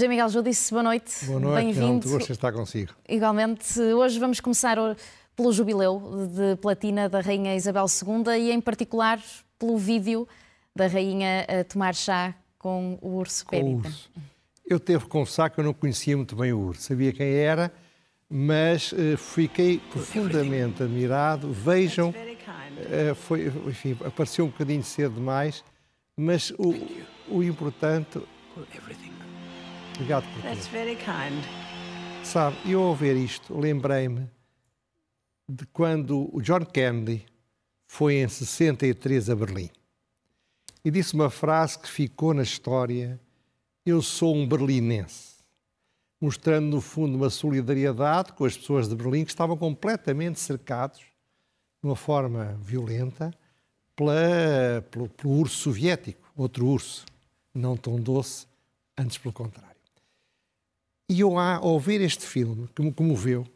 José Miguel Judice, boa noite. Boa noite, Bem-vindo. Gosto de estar consigo. Igualmente, hoje vamos começar pelo jubileu de platina da Rainha Isabel II e, em particular, pelo vídeo da Rainha a tomar chá com o urso Périta. Eu devo confessar que eu não conhecia muito bem o urso. Sabia quem era, mas eh, fiquei profundamente admirado. Vejam, eh, foi, enfim, apareceu um bocadinho cedo demais, mas o, o importante. Obrigado por That's tudo. very kind. Sabe, eu ao ver isto, lembrei-me de quando o John Kennedy foi em 63 a Berlim e disse uma frase que ficou na história: Eu sou um berlinense. Mostrando, no fundo, uma solidariedade com as pessoas de Berlim que estavam completamente cercados, de uma forma violenta, pela- pelo, pelo urso soviético, outro urso, não tão doce, antes pelo contrário. E eu, ao ver este filme, que me comoveu,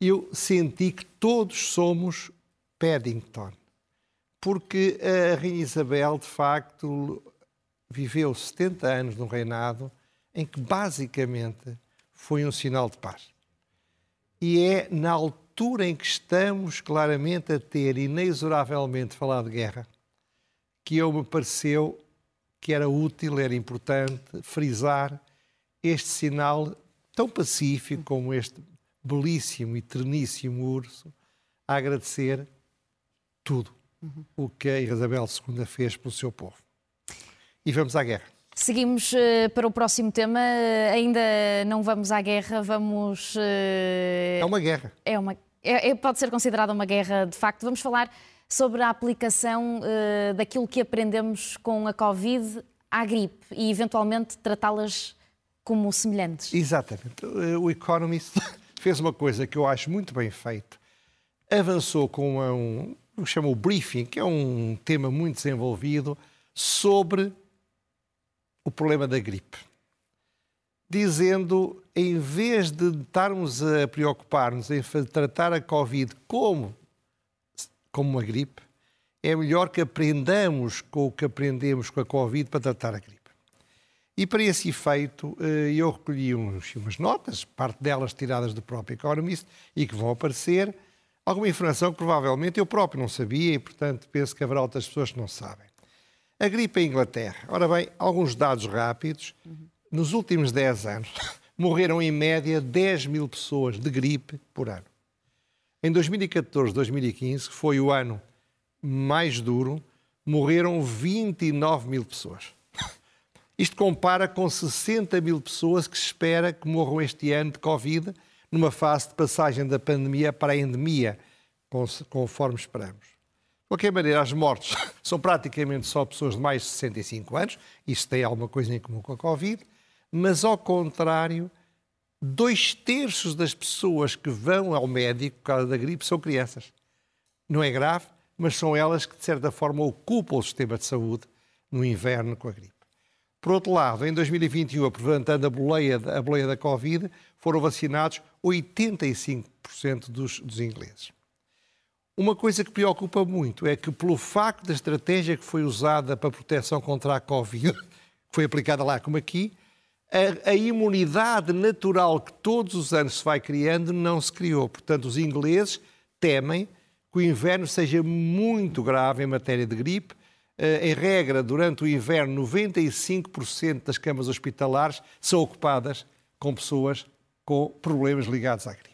eu senti que todos somos Paddington. Porque a Rainha Isabel, de facto, viveu 70 anos num reinado em que, basicamente, foi um sinal de paz. E é na altura em que estamos claramente a ter inexoravelmente falar de guerra que eu me pareceu que era útil, era importante frisar este sinal tão pacífico como este belíssimo e terníssimo urso a agradecer tudo o que a Isabel II fez pelo seu povo. E vamos à guerra. Seguimos eh, para o próximo tema. Eh, Ainda não vamos à guerra, vamos. eh, É uma guerra. é uma, é- é- pode ser considerada uma guerra de facto. Vamos falar sobre a aplicação daquilo que aprendemos com a Covid à gripe e eventualmente tratá-las como semelhantes. Exatamente. O Economist fez uma coisa que eu acho muito bem feito. Avançou com um, o que chama o briefing, que é um tema muito desenvolvido, sobre o problema da gripe. Dizendo, em vez de estarmos a preocupar-nos em tratar a Covid como, como uma gripe, é melhor que aprendamos com o que aprendemos com a Covid para tratar a gripe. E para esse efeito, eh, eu recolhi uns- umas notas, parte delas tiradas do próprio Economist, e que vão aparecer, alguma informação que provavelmente eu próprio não sabia e, portanto, penso que haverá outras pessoas que não sabem. A gripe em Inglaterra. Ora bem, alguns dados rápidos. Nos últimos 10 anos, morreram em média 10 mil pessoas de gripe por ano. Em 2014, 2015, que foi o ano mais duro, morreram 29 mil pessoas. Isto compara com 60 mil pessoas que se espera que morram este ano de Covid, numa fase de passagem da pandemia para a endemia, conforme esperamos. De qualquer maneira, as mortes são praticamente só pessoas de mais de 65 anos, isso tem alguma coisa em comum com a Covid, mas ao contrário, dois terços das pessoas que vão ao médico por causa da gripe são crianças. Não é grave, mas são elas que, de certa forma, ocupam o sistema de saúde no inverno com a gripe. Por outro lado, em 2021, aproveitando a boleia, a boleia da Covid, foram vacinados 85% dos, dos ingleses. Uma coisa que preocupa muito é que, pelo facto da estratégia que foi usada para proteção contra a Covid, que foi aplicada lá como aqui, a, a imunidade natural que todos os anos se vai criando não se criou. Portanto, os ingleses temem que o inverno seja muito grave em matéria de gripe. Eh, Em regra, durante o inverno, 95% das camas hospitalares são ocupadas com pessoas com problemas ligados à gripe.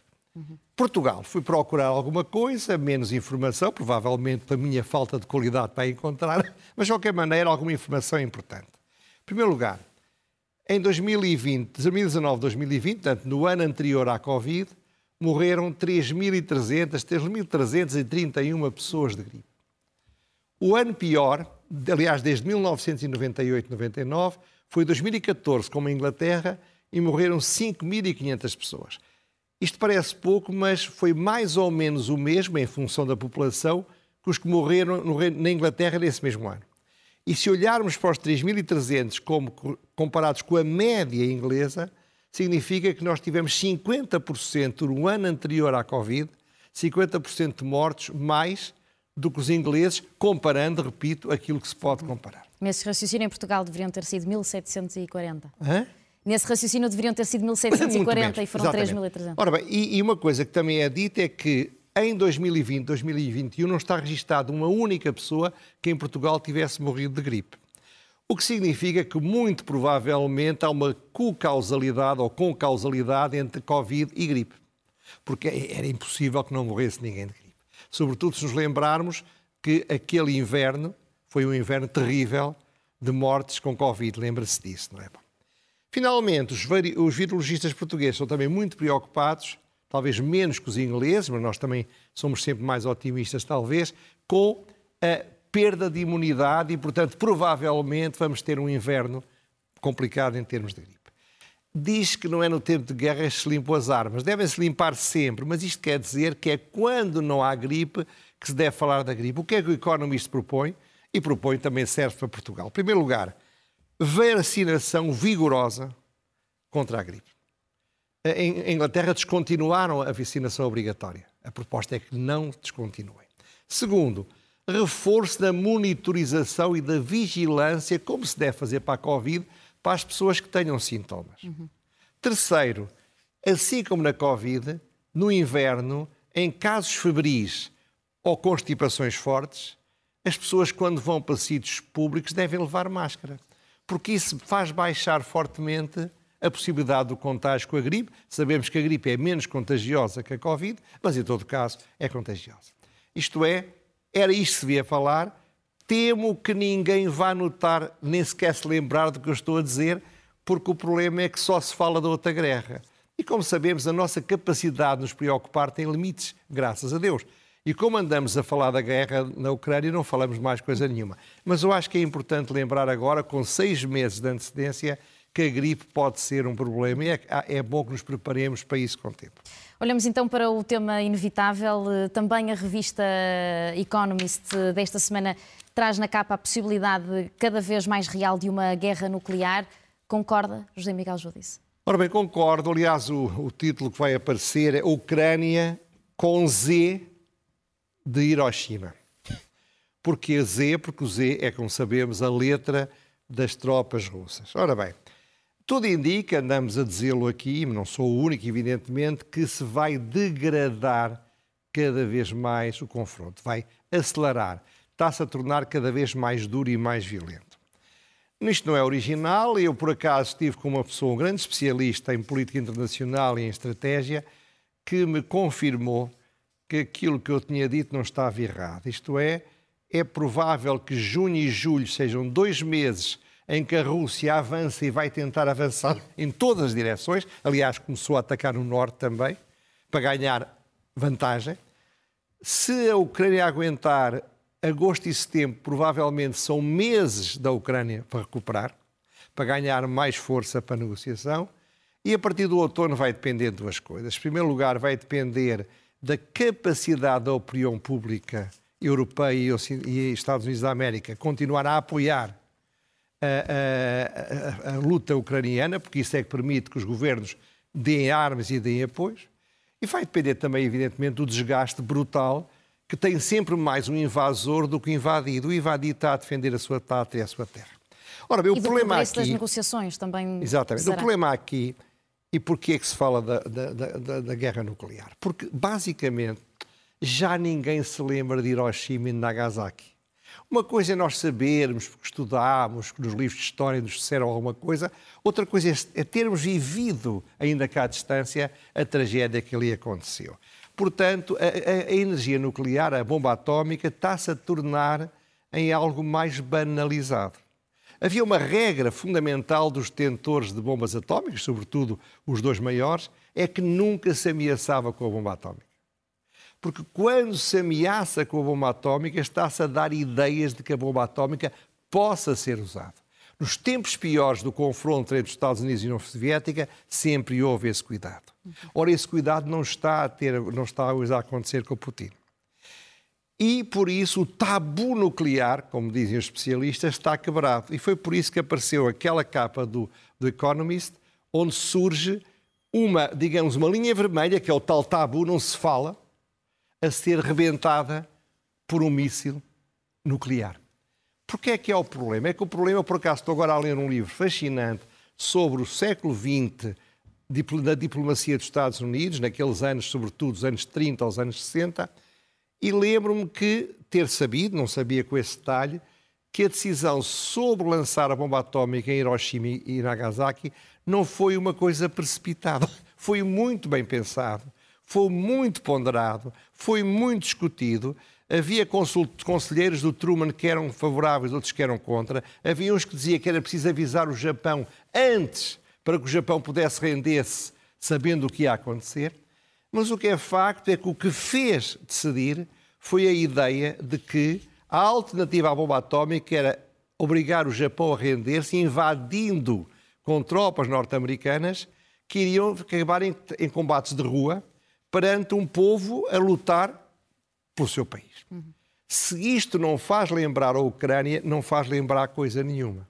Portugal, fui procurar alguma coisa, menos informação, provavelmente pela minha falta de qualidade para encontrar, mas de qualquer maneira alguma informação importante. Em primeiro lugar, em 2020, 2019, 2020, portanto, no ano anterior à Covid, morreram 3.300, 3.331 pessoas de gripe. O ano pior, aliás, desde 1998-99, foi 2014, como a Inglaterra, e morreram 5.500 pessoas. Isto parece pouco, mas foi mais ou menos o mesmo, em função da população, que os que morreram no Reino- na Inglaterra nesse mesmo ano. E se olharmos para os 3.300 como co- comparados com a média inglesa, significa que nós tivemos 50% no ano anterior à Covid, 50% de mortos mais do que os ingleses, comparando, repito, aquilo que se pode comparar. Nesse raciocínio em Portugal deveriam ter sido 1740. Hã? Nesse raciocínio deveriam ter sido 1740 e foram 3.300. Ora bem, e, e uma coisa que também é dita é que em 2020, 2021, não está registado uma única pessoa que em Portugal tivesse morrido de gripe. O que significa que, muito provavelmente, há uma co-causalidade ou concausalidade entre Covid e gripe. Porque era impossível que não morresse ninguém de gripe. Sobretudo se nos lembrarmos que aquele inverno foi um inverno terrível de mortes com Covid. Lembra-se disso, não é? Finalmente, os, os virologistas portugueses são também muito preocupados, talvez menos que os ingleses, mas nós também somos sempre mais otimistas, talvez, com a perda de imunidade e, portanto, provavelmente vamos ter um inverno complicado em termos de gripe. Diz que não é no tempo de guerra que se limpam as armas. Devem-se limpar sempre, mas isto quer dizer que é quando não há gripe que se deve falar da gripe. O que é que o Economist propõe? E propõe também serve para Portugal. Em primeiro lugar, vacinação vigorosa contra a gripe. Em Inglaterra descontinuaram a vacinação obrigatória. A proposta é que não descontinuem. Segundo, reforço da monitorização e da vigilância, como se deve fazer para a Covid, para as pessoas que tenham sintomas. Uhum. Terceiro, assim como na Covid, no inverno, em casos febris ou constipações fortes, as pessoas, quando vão para sítios públicos, devem levar máscara porque isso faz baixar fortemente a possibilidade do contágio com a gripe. Sabemos que a gripe é menos contagiosa que a Covid, mas em todo caso é contagiosa. Isto é, era isto que se devia falar. Temo que ninguém vá notar, nem sequer se lembrar do que eu estou a dizer, porque o problema é que só se fala da outra guerra. E como sabemos, a nossa capacidade de nos preocupar tem limites, graças a Deus. E como andamos a falar da guerra na Ucrânia, não falamos mais coisa nenhuma. Mas eu acho que é importante lembrar agora, com seis meses de antecedência, que a gripe pode ser um problema e é, é bom que nos preparemos para isso com o tempo. Olhamos então para o tema inevitável. Também a revista Economist desta semana traz na capa a possibilidade cada vez mais real de uma guerra nuclear. Concorda, José Miguel Judice? Ora bem, concordo. Aliás, o, o título que vai aparecer é Ucrânia com Z de Hiroshima. Porque Z? Porque o Z é, como sabemos, a letra das tropas russas. Ora bem, tudo indica, andamos a dizê-lo aqui, não sou o único, evidentemente, que se vai degradar cada vez mais o confronto, vai acelerar, está-se a tornar cada vez mais duro e mais violento. Isto não é original, eu por acaso estive com uma pessoa, um grande especialista em política internacional e em estratégia, que me confirmou que aquilo que eu tinha dito não estava errado. Isto é, é provável que junho e julho sejam dois meses em que a Rússia avança e vai tentar avançar em todas as direções. Aliás, começou a atacar no norte também, para ganhar vantagem. Se a Ucrânia aguentar agosto e setembro, provavelmente são meses da Ucrânia para recuperar, para ganhar mais força para a negociação. E a partir do outono vai depender de duas coisas. Em primeiro lugar, vai depender da capacidade da opinião pública europeia e Estados Unidos da América continuar a apoiar a, a, a, a, luta ucraniana, porque isso é que permite que os governos deem armas e deem apoios. E vai depender também, evidentemente, do desgaste brutal que tem sempre mais um invasor do que o invadido. O invadido está a defender a sua pátria e a sua terra. Ora bem, o problema aqui... das negociações também Exatamente. Será? O problema aqui e porquê é que se fala da, da, da, da, guerra nuclear? Porque, basicamente, já ninguém se lembra de Hiroshima e Nagasaki. Uma coisa é nós sabermos, porque estudámos, que nos livros de história nos disseram alguma coisa, outra coisa é, é termos vivido, ainda cá à distância, a tragédia que ali aconteceu. Portanto, a, a, a energia nuclear, a bomba atómica, está-se a tornar em algo mais banalizado. Havia uma regra fundamental dos detentores de bombas atómicas, sobretudo os dois maiores, é que nunca se ameaçava com a bomba atómica. Porque quando se ameaça com a bomba atómica, está-se a dar ideias de que a bomba atómica possa ser usada. Nos tempos piores do confronto entre os Estados Unidos e a União Soviética, sempre houve esse cuidado. Ora, esse cuidado não está a, ter, não está a acontecer com o Putin. E por isso o tabu nuclear, como dizem os especialistas, está quebrado. E foi por isso que apareceu aquela capa do, do Economist, onde surge uma, digamos, uma linha vermelha, que é o tal tabu, não se fala, a ser rebentada por um míssil nuclear. Porquê é que é o problema? É que o problema, por acaso, estou agora a ler um livro fascinante sobre o século XX da diplomacia dos Estados Unidos, naqueles anos, sobretudo os anos 30 aos anos 60, e lembro-me que ter sabido, não sabia com esse detalhe, que a decisão sobre lançar a bomba atómica em Hiroshima e Nagasaki não foi uma coisa precipitada. Foi muito bem pensado, foi muito ponderado, foi muito discutido. Havia conselheiros do Truman que eram favoráveis, outros que eram contra. Havia uns que diziam que era preciso avisar o Japão antes para que o Japão pudesse render-se sabendo o que ia acontecer. Mas o que é facto é que o que fez decidir foi a ideia de que a alternativa à bomba atómica era obrigar o Japão a render-se invadindo com tropas norte-americanas que iriam acabar em, em, combates de rua perante um povo a lutar pelo seu país. Se isto não faz lembrar a Ucrânia, não faz lembrar coisa nenhuma.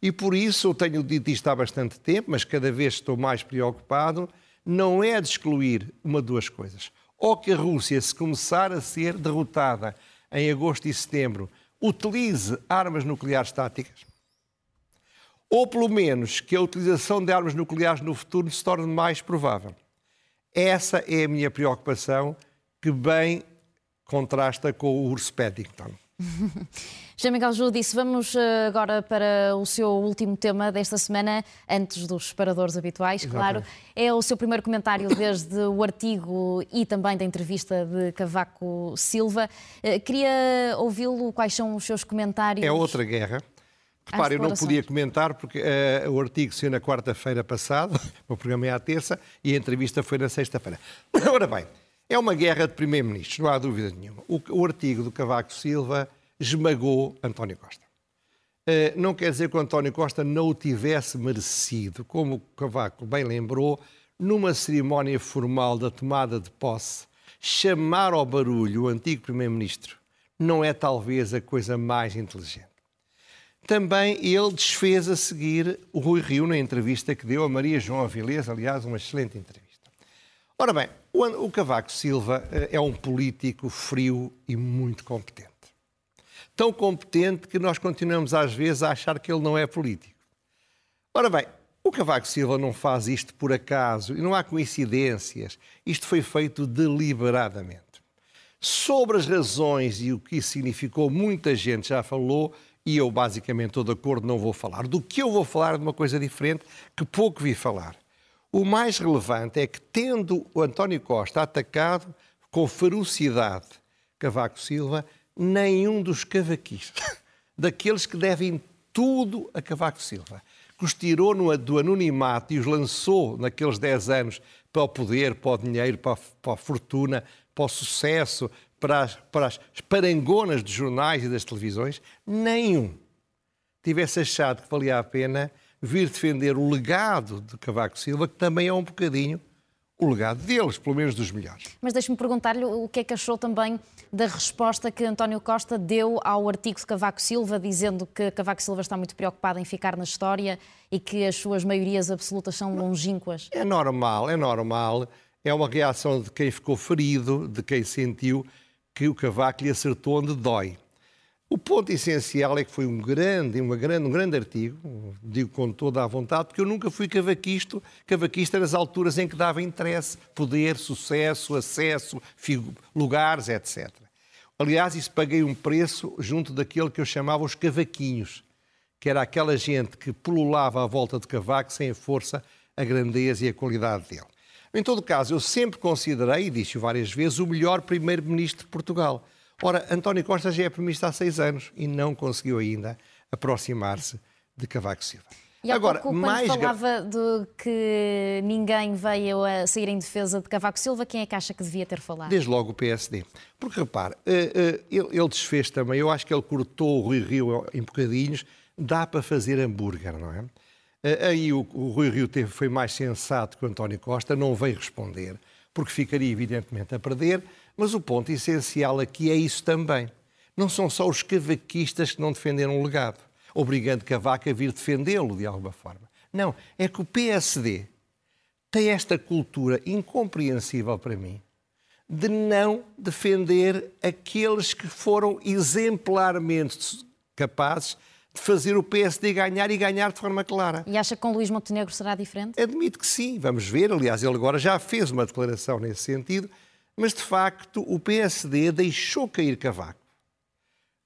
E por isso eu tenho dito isto há bastante tempo, mas cada vez estou mais preocupado, não é de excluir uma de duas coisas. Ou que a Rússia, se começar a ser derrotada em agosto e setembro, utilize armas nucleares táticas, ou pelo menos que a utilização de armas nucleares no futuro se torne mais provável. Essa é a minha preocupação, que bem contrasta com o Urs Paddington. José Miguel Ju disse, vamos eh, agora para o seu último tema desta semana, antes dos paradores habituais, Exatamente. claro. É o seu primeiro comentário desde o artigo e também da entrevista de Cavaco Silva. Eh, queria ouvi-lo, quais são os seus comentários? É outra guerra. Repare, eu não podia comentar porque uh, o artigo saiu na quarta-feira passada, o programa é à terça, e a entrevista foi na sexta-feira. Ora bem, é uma guerra de primeiro-ministros, não há dúvida nenhuma. O, o, artigo do Cavaco Silva esmagou António Costa. Uh, não quer dizer que o António Costa não o tivesse merecido, como o Cavaco bem lembrou, numa cerimónia formal da tomada de posse, chamar ao barulho o antigo primeiro-ministro não é talvez a coisa mais inteligente. Também ele desfez a seguir o Rui Rio na entrevista que deu a Maria João Avilés, aliás, uma excelente entrevista. Ora bem, o Cavaco Silva eh, é um político frio e muito competente. Tão competente que nós continuamos às vezes a achar que ele não é político. Ora bem, o Cavaco Silva não faz isto por acaso e não há coincidências. Isto foi feito deliberadamente. Sobre as razões e o que isso significou, muita gente já falou e eu basicamente estou de acordo, não vou falar. Do que eu vou falar de uma coisa diferente que pouco vi falar. O mais relevante é que, tendo o António Costa atacado com ferocidade Cavaco Silva, nenhum dos cavaquistas, daqueles que devem tudo a Cavaco Silva, que os tirou do anonimato e os lançou naqueles 10 anos para o poder, para o dinheiro, para a, para a fortuna, para o sucesso, para as, para as parangonas dos jornais e das televisões, nenhum. Tivesse achado que valia a pena vir defender o legado de Cavaco Silva, que também é um bocadinho o legado deles, pelo menos dos melhores. Mas deixe-me perguntar-lhe o que é que achou também da resposta que António Costa deu ao artigo de Cavaco Silva, dizendo que Cavaco Silva está muito preocupado em ficar na história e que as suas maiorias absolutas são longínquas. É normal, é normal. É uma reação de quem ficou ferido, de quem sentiu que o Cavaco lhe acertou onde dói. O ponto essencial é que foi um grande, uma grande, um grande artigo, digo com toda a vontade, porque eu nunca fui cavaquista, cavaquista nas alturas em que dava interesse, poder, sucesso, acesso, lugares, etc. Aliás, isso paguei um preço junto daquele que eu chamava os cavaquinhos, que era aquela gente que pululava à volta de Cavaco sem a força, a grandeza e a qualidade dele. Em todo caso, eu sempre considerei, e disse várias vezes, o melhor primeiro-ministro de Portugal. Ora, António Costa já é primeiro-ministro há seis anos e não conseguiu ainda aproximar-se de Cavaco Silva. E há Agora, pouco, mais falava de que ninguém veio a sair em defesa de Cavaco Silva, quem é que acha que devia ter falado? Desde logo o PSD. Porque, repare, eh, eh, ele desfez também, eu acho que ele cortou o Rui Rio em bocadinhos, dá para fazer hambúrguer, não é? Eh, aí o, Rui Rio foi mais sensato que o António Costa, não veio responder, porque ficaria evidentemente a perder, mas o ponto essencial aqui é isso também. Não são só os cavaquistas que não defenderam o legado, obrigando Cavaco a vir defendê-lo de alguma forma. Não, é que o PSD tem esta cultura incompreensível para mim de não defender aqueles que foram exemplarmente capazes de fazer o PSD ganhar e ganhar de forma clara. E acha que com Luís Montenegro será diferente? Admito que sim, vamos ver. Aliás, ele agora já fez uma declaração nesse sentido, mas de facto o PSD deixou cair Cavaco.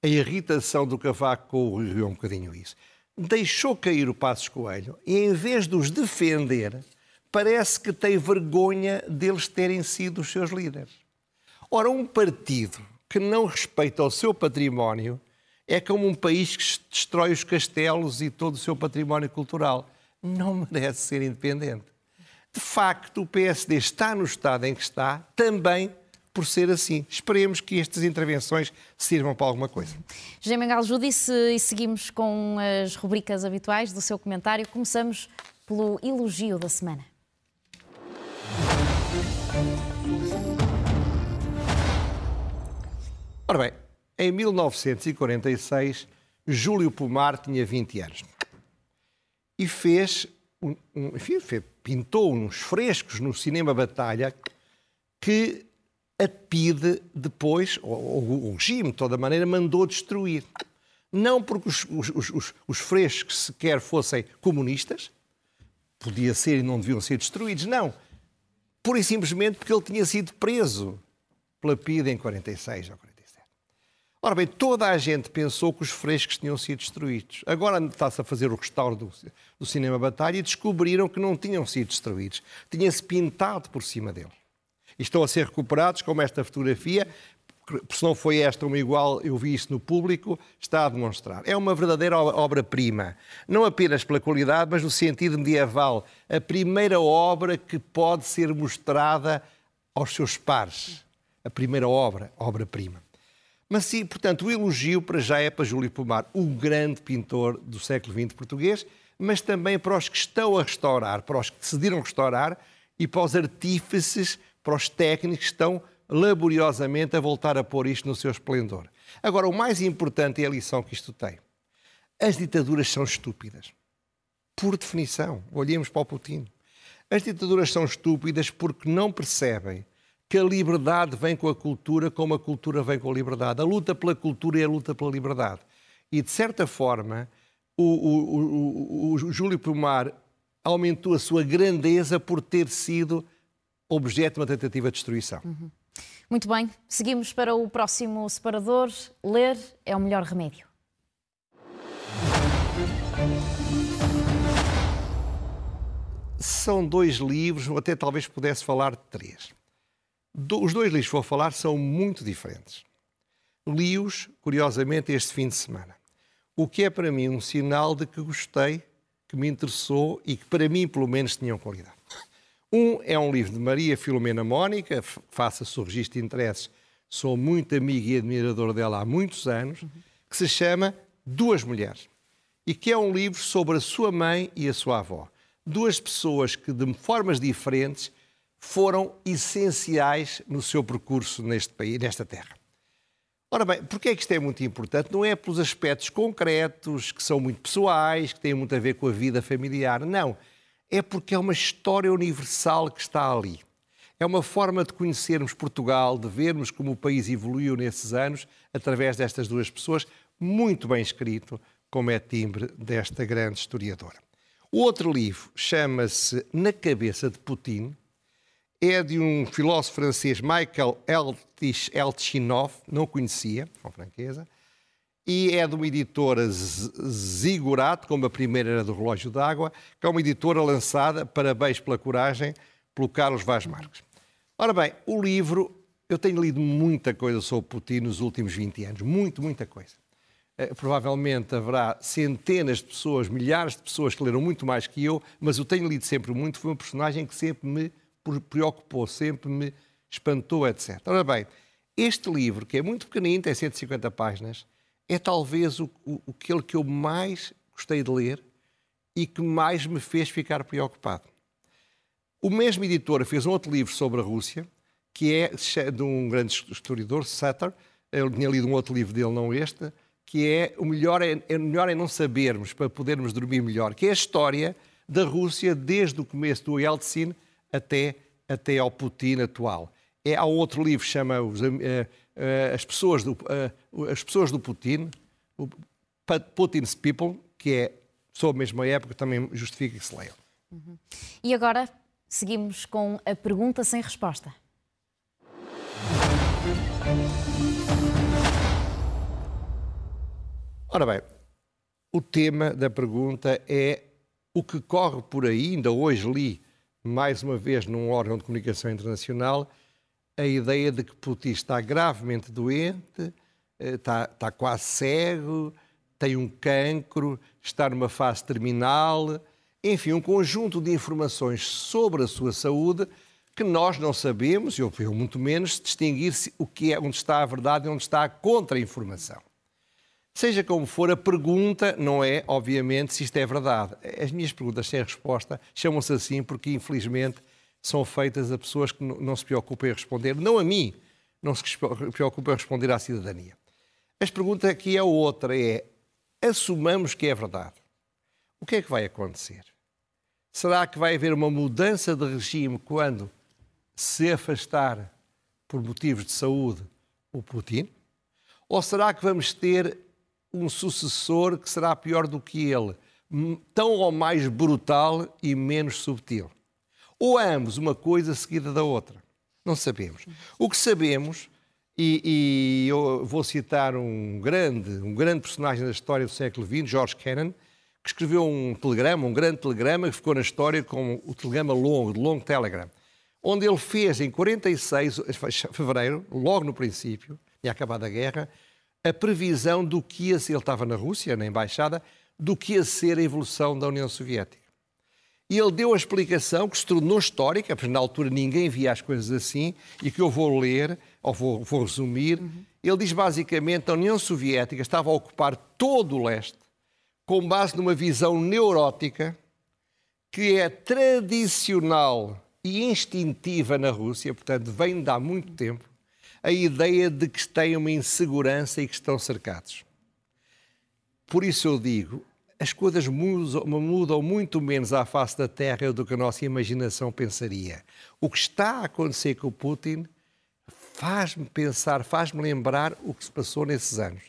A irritação do Cavaco com o Rio é um bocadinho isso. Deixou cair o Passos Coelho e, em vez de os defender, parece que tem vergonha deles terem sido os seus líderes. Ora, um partido que não respeita o seu património é como um país que destrói os castelos e todo o seu património cultural. Não merece ser independente. De facto, o PSD está no estado em que está, também por ser assim. Esperemos que estas intervenções sirvam para alguma coisa. José Mengal Judice, e seguimos com as rubricas habituais do seu comentário. Começamos pelo elogio da semana. Ora bem, em 1946, Júlio Pomar tinha 20 anos e fez, um, um, enfim, fez, pintou uns frescos no cinema Batalha que a PIDE depois, ou, o regime, de toda maneira, mandou destruir. Não porque os, os, os, os frescos sequer fossem comunistas, podia ser e não deviam ser destruídos, não. Pura e simplesmente porque ele tinha sido preso pela PIDE em 46 ou 47. Ora bem, toda a gente pensou que os frescos tinham sido destruídos. Agora está-se a fazer o restauro do, do Cinema Batalha e descobriram que não tinham sido destruídos. Tinha-se pintado por cima dele. E estão a ser recuperados, como esta fotografia, se não foi esta uma igual, eu vi isso no público, está a demonstrar. É uma verdadeira obra-prima. Não apenas pela qualidade, mas no sentido medieval. A primeira obra que pode ser mostrada aos seus pares. A primeira obra, obra-prima. Mas sim, portanto, o elogio para já é para Júlio Pomar, o grande pintor do século XX português, mas também para os que estão a restaurar, para os que decidiram restaurar e para os artífices, para os técnicos que estão laboriosamente a voltar a pôr isto no seu esplendor. Agora, o mais importante é a lição que isto tem. As ditaduras são estúpidas. Por definição. Olhemos para o Putin. As ditaduras são estúpidas porque não percebem que a liberdade vem com a cultura, como a cultura vem com a liberdade. A luta pela cultura é a luta pela liberdade. E, de certa forma, o, o, o, o Júlio Pomar aumentou a sua grandeza por ter sido objeto de uma tentativa de destruição. Uhum. Muito bem, seguimos para o próximo separador. Ler é o melhor remédio. São dois livros, ou até talvez pudesse falar de três os dois livros que vou falar são muito diferentes. Li-os, curiosamente, este fim de semana. O que é para mim um sinal de que gostei, que me interessou e que para mim, pelo menos, tinham qualidade. Um é um livro de Maria Filomena Mónica, faça-se o registro de interesses, sou muito amigo e admirador dela há muitos anos, que se chama Duas Mulheres. E que é um livro sobre a sua mãe e a sua avó. Duas pessoas que, de formas diferentes, foram essenciais no seu percurso neste país, nesta terra. Ora bem, porquê é que isto é muito importante? Não é pelos aspectos concretos, que são muito pessoais, que têm muito a ver com a vida familiar, não. É porque é uma história universal que está ali. É uma forma de conhecermos Portugal, de vermos como o país evoluiu nesses anos, através destas duas pessoas, muito bem escrito, como é timbre desta grande historiadora. O outro livro chama-se Na Cabeça de Putin, é de um filósofo francês, Michael Elchinov, não conhecia, com franqueza, e é de uma editora Zigurat, como a primeira era do Relógio d'Água, que é uma editora lançada, parabéns pela coragem, pelo Carlos Vaz Marques. Ora bem, o livro, eu tenho lido muita coisa sobre Putin nos últimos 20 anos, muito, muita coisa. Uh, provavelmente haverá centenas de pessoas, milhares de pessoas que leram muito mais que eu, mas eu tenho lido sempre muito, foi uma personagem que sempre me preocupou, sempre me espantou, etc. Ora bem, este livro, que é muito pequenino, tem 150 páginas, é talvez o, o, aquele que eu mais gostei de ler e que mais me fez ficar preocupado. O mesmo editor fez um outro livro sobre a Rússia, que é de um grande historiador, Sutter. Eu tinha lido um outro livro dele, não este, que é o melhor é, é melhor é não sabermos para podermos dormir melhor, que é a história da Rússia desde o começo do Yeltsin até, até ao Putin atual. É, há outro livro que chama os, uh, uh, as, pessoas do, uh, as Pessoas do Putin, Putin's People, que é sobre a mesma época, também justifica que se leia. Uhum. E agora seguimos com a pergunta sem resposta. Ora bem, o tema da pergunta é o que corre por aí. Ainda hoje li, mais uma vez, num órgão de comunicação internacional, a ideia de que Putin está gravemente doente, está, eh, está quase cego, tem um cancro, está numa fase terminal, enfim, um conjunto de informações sobre a sua saúde que nós não sabemos, eu, eu muito menos, distinguir o que é, onde está a verdade e onde está a contra-informação. Seja como for, a pergunta não é, obviamente, se isto é verdade. As minhas perguntas sem resposta chamam-se assim porque, infelizmente, são feitas a pessoas que não se preocupam em responder, não a mim, não se preocupam em responder à cidadania. As perguntas aqui é outra, é, assumamos que é verdade. O que é que vai acontecer? Será que vai haver uma mudança de regime quando se afastar, por motivos de saúde, o Putin? Ou será que vamos ter um sucessor que será pior do que ele, tão ou mais brutal e menos subtil. Ou ambos, uma coisa seguida da outra. Não sabemos. O que sabemos, e, e eu vou citar um grande, um grande personagem da história do século XX, George Kennan, que escreveu um telegrama, um grande telegrama, que ficou na história como o telegrama longo, de Long Telegram, onde ele fez em 46, fevereiro, logo no princípio, tinha acabado a guerra, a previsão do que ia ser, ele estava na Rússia, na embaixada, do que ia ser a evolução da União Soviética. E ele deu a explicação que se tornou histórica, porque na altura ninguém via as coisas assim, e que eu vou ler, ou vou, vou resumir. Uhum. Ele diz basicamente a União Soviética estava a ocupar todo o leste, com base numa visão neurótica que é tradicional e instintiva na Rússia, portanto, vem de há muito tempo, a ideia de que têm uma insegurança e que estão cercados. Por isso eu digo, as coisas mudam muito menos à face da Terra do que a nossa imaginação pensaria. O que está a acontecer com o Putin faz-me pensar, faz-me lembrar o que se passou nesses anos.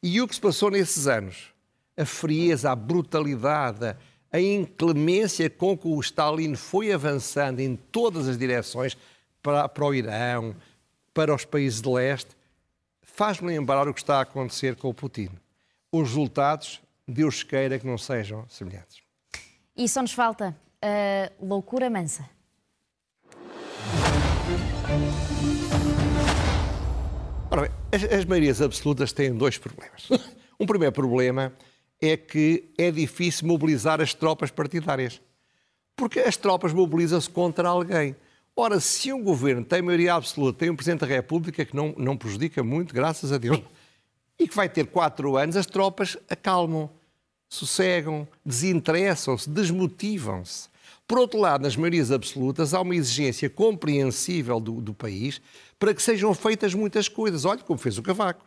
E o que se passou nesses anos, a frieza, a brutalidade, a inclemência com que o Stalin foi avançando em todas as direções para, para o Irão, para os países de leste, faz-me lembrar o que está a acontecer com o Putin. Os resultados, Deus queira que não sejam semelhantes. E só nos falta a loucura mansa. Ora bem, as, as maiorias absolutas têm dois problemas. Um primeiro problema é que é difícil mobilizar as tropas partidárias. Porque as tropas mobilizam-se contra alguém. Ora, se um governo tem maioria absoluta, tem um Presidente da República que não, não prejudica muito, graças a Deus, e que vai ter quatro anos, as tropas acalmam, sossegam, desinteressam-se, desmotivam-se. Por outro lado, nas maiorias absolutas, há uma exigência compreensível do, do, país para que sejam feitas muitas coisas. Olha como fez o Cavaco.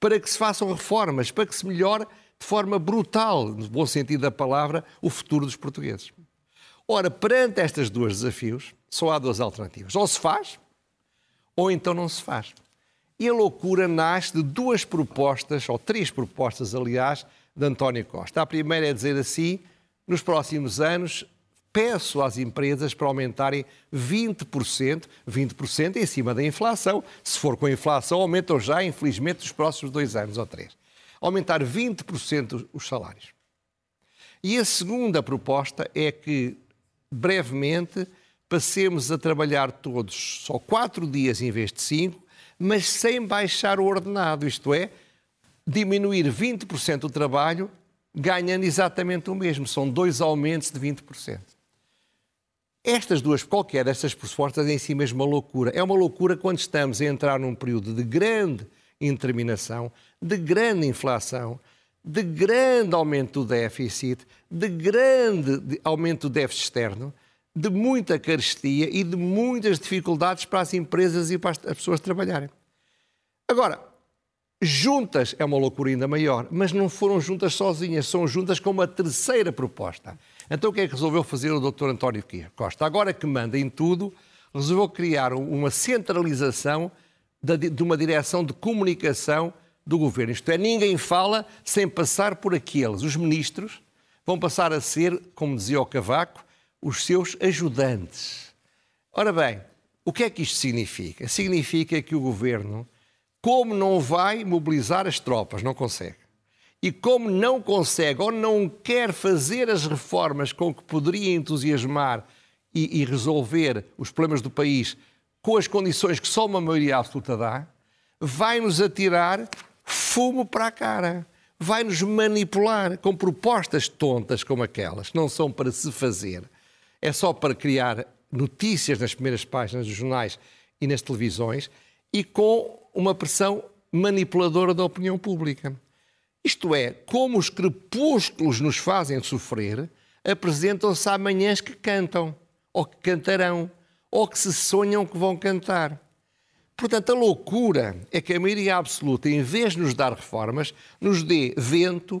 Para que se façam reformas, para que se melhore de forma brutal, no bom sentido da palavra, o futuro dos portugueses. Ora, perante estes dois desafios, só há duas alternativas. Ou se faz, ou então não se faz. E a loucura nasce de duas propostas, ou três propostas, aliás, de António Costa. A primeira é dizer assim: nos próximos anos, peço às empresas para aumentarem 20%, 20% em cima da inflação. Se for com a inflação, aumentam já, infelizmente, nos próximos dois anos ou três. Aumentar 20% os salários. E a segunda proposta é que, brevemente, passemos a trabalhar todos só quatro dias em vez de cinco, mas sem baixar o ordenado, isto é, diminuir 20% o trabalho, ganhando exatamente o mesmo. São dois aumentos de 20%. Estas duas, qualquer destas propostas é em si mesmo uma loucura. É uma loucura quando estamos a entrar num período de grande interminação, de grande inflação, de grande aumento do déficit, de grande aumento do déficit externo, de muita carestia e de muitas dificuldades para as empresas e para as pessoas trabalharem. Agora, Juntas é uma loucura ainda maior, mas não foram juntas sozinhas, são juntas com uma terceira proposta. Então o que é que resolveu fazer o Dr. António Costa? Agora que manda em tudo, resolveu criar uma centralização de uma direção de comunicação do governo. Isto é, ninguém fala sem passar por aqueles. Os ministros vão passar a ser, como dizia o Cavaco, os seus ajudantes. Ora bem, o que é que isto significa? Significa que o governo, como não vai mobilizar as tropas, não consegue, e como não consegue ou não quer fazer as reformas com que poderia entusiasmar e, e resolver os problemas do país com as condições que só uma maioria absoluta dá, vai-nos atirar fumo para a cara. Vai-nos manipular com propostas tontas como aquelas, que não são para se fazer. É só para criar notícias nas primeiras páginas dos jornais e nas televisões e com uma pressão manipuladora da opinião pública. Isto é, como os crepúsculos nos fazem sofrer, apresentam-se amanhãs que cantam, ou que cantarão, ou que se sonham que vão cantar. Portanto, a loucura é que a maioria absoluta, em vez de nos dar reformas, nos dê vento,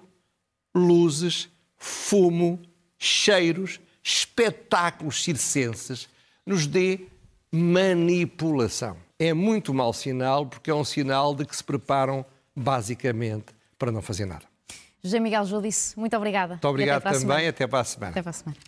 luzes, fumo, cheiros, espetáculos circenses, nos dê manipulação. É muito mau sinal, porque é um sinal de que se preparam, basicamente, para não fazer nada. José Miguel Júdice, muito obrigada. Muito obrigado até também, até para a semana. Até para a semana.